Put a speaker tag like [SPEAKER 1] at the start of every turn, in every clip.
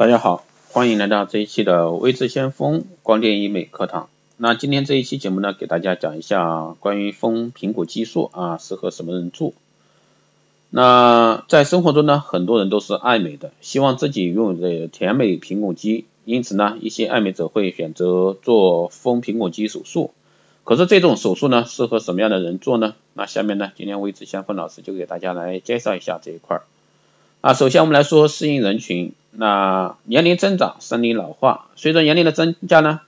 [SPEAKER 1] 大家好，欢迎来到这一期的微智先锋光电医美课堂。那今天这一期节目呢，给大家讲一下关于丰苹果激素啊，适合什么人做？那在生活中呢，很多人都是爱美的，希望自己拥有的甜美苹果肌，因此呢，一些爱美者会选择做丰苹果肌手术。可是这种手术呢，适合什么样的人做呢？那下面呢，今天微智先锋老师就给大家来介绍一下这一块儿。啊，首先我们来说适应人群。那年龄增长，生理老化，随着年龄的增加呢，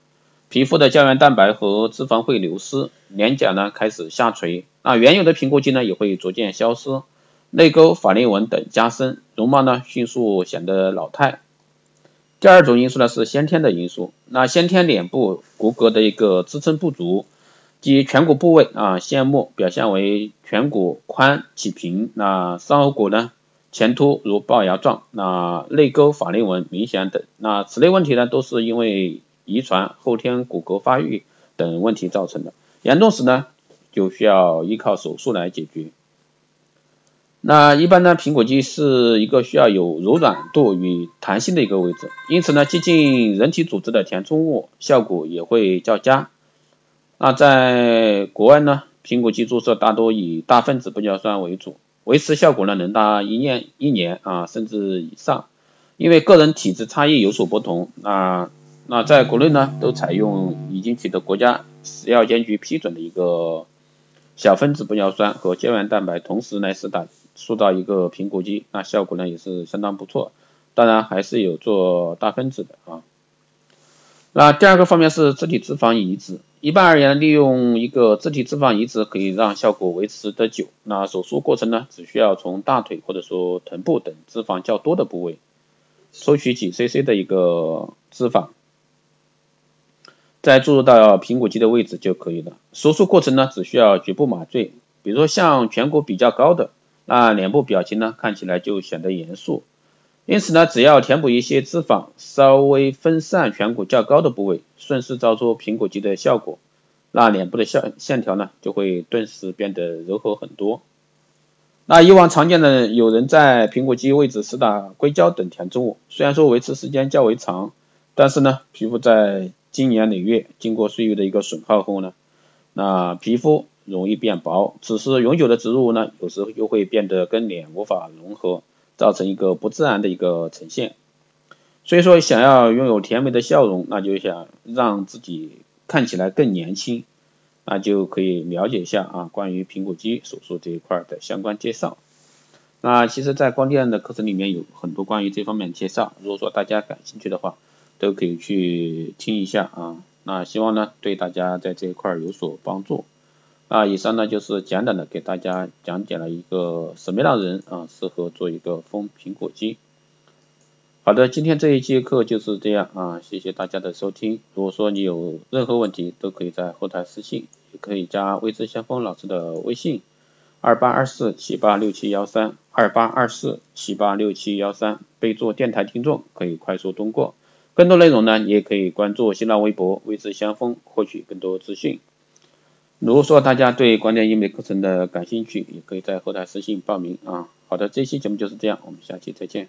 [SPEAKER 1] 皮肤的胶原蛋白和脂肪会流失，脸颊呢开始下垂，那原有的苹果肌呢也会逐渐消失，泪沟、法令纹等加深，容貌呢迅速显得老态。第二种因素呢是先天的因素，那先天脸部骨骼的一个支撑不足，即颧骨部位啊羡慕表现为颧骨宽起平，那上颌骨呢？前凸如龅牙状，那泪沟、法令纹明显等，那此类问题呢，都是因为遗传、后天骨骼发育等问题造成的，严重时呢，就需要依靠手术来解决。那一般呢，苹果肌是一个需要有柔软度与弹性的一个位置，因此呢，接近人体组织的填充物效果也会较佳。那在国外呢，苹果肌注射大多以大分子玻尿酸为主。维持效果呢能达一年一年啊甚至以上，因为个人体质差异有所不同啊。那在国内呢都采用已经取得国家食药监局批准的一个小分子玻尿酸和胶原蛋白，同时来施打塑造一个苹果肌，那效果呢也是相当不错。当然还是有做大分子的啊。那第二个方面是自体脂肪移植。一般而言，利用一个自体脂肪移植可以让效果维持得久。那手术过程呢，只需要从大腿或者说臀部等脂肪较多的部位抽取几 cc 的一个脂肪，再注入到苹果肌的位置就可以了。手术过程呢，只需要局部麻醉。比如说像颧骨比较高的，那脸部表情呢看起来就显得严肃。因此呢，只要填补一些脂肪，稍微分散颧骨较高的部位，顺势造出苹果肌的效果，那脸部的线线条呢就会顿时变得柔和很多。那以往常见的有人在苹果肌位置施打硅胶等填充物，虽然说维持时间较为长，但是呢，皮肤在经年累月经过岁月的一个损耗后呢，那皮肤容易变薄，此时永久的植入物呢，有时候又会变得跟脸无法融合。造成一个不自然的一个呈现，所以说想要拥有甜美的笑容，那就想让自己看起来更年轻，那就可以了解一下啊关于苹果肌手术这一块的相关介绍。那其实，在光电的课程里面有很多关于这方面的介绍，如果说大家感兴趣的话，都可以去听一下啊。那希望呢对大家在这一块有所帮助。啊，以上呢就是简短的给大家讲解了一个什么样的人啊适合做一个丰苹果肌。好的，今天这一节课就是这样啊，谢谢大家的收听。如果说你有任何问题，都可以在后台私信，也可以加微知先锋老师的微信二八二四七八六七幺三二八二四七八六七幺三，备注电台听众可以快速通过。更多内容呢，也可以关注新浪微博微知先锋获取更多资讯。如果说大家对光电医美课程的感兴趣，也可以在后台私信报名啊。好的，这期节目就是这样，我们下期再见。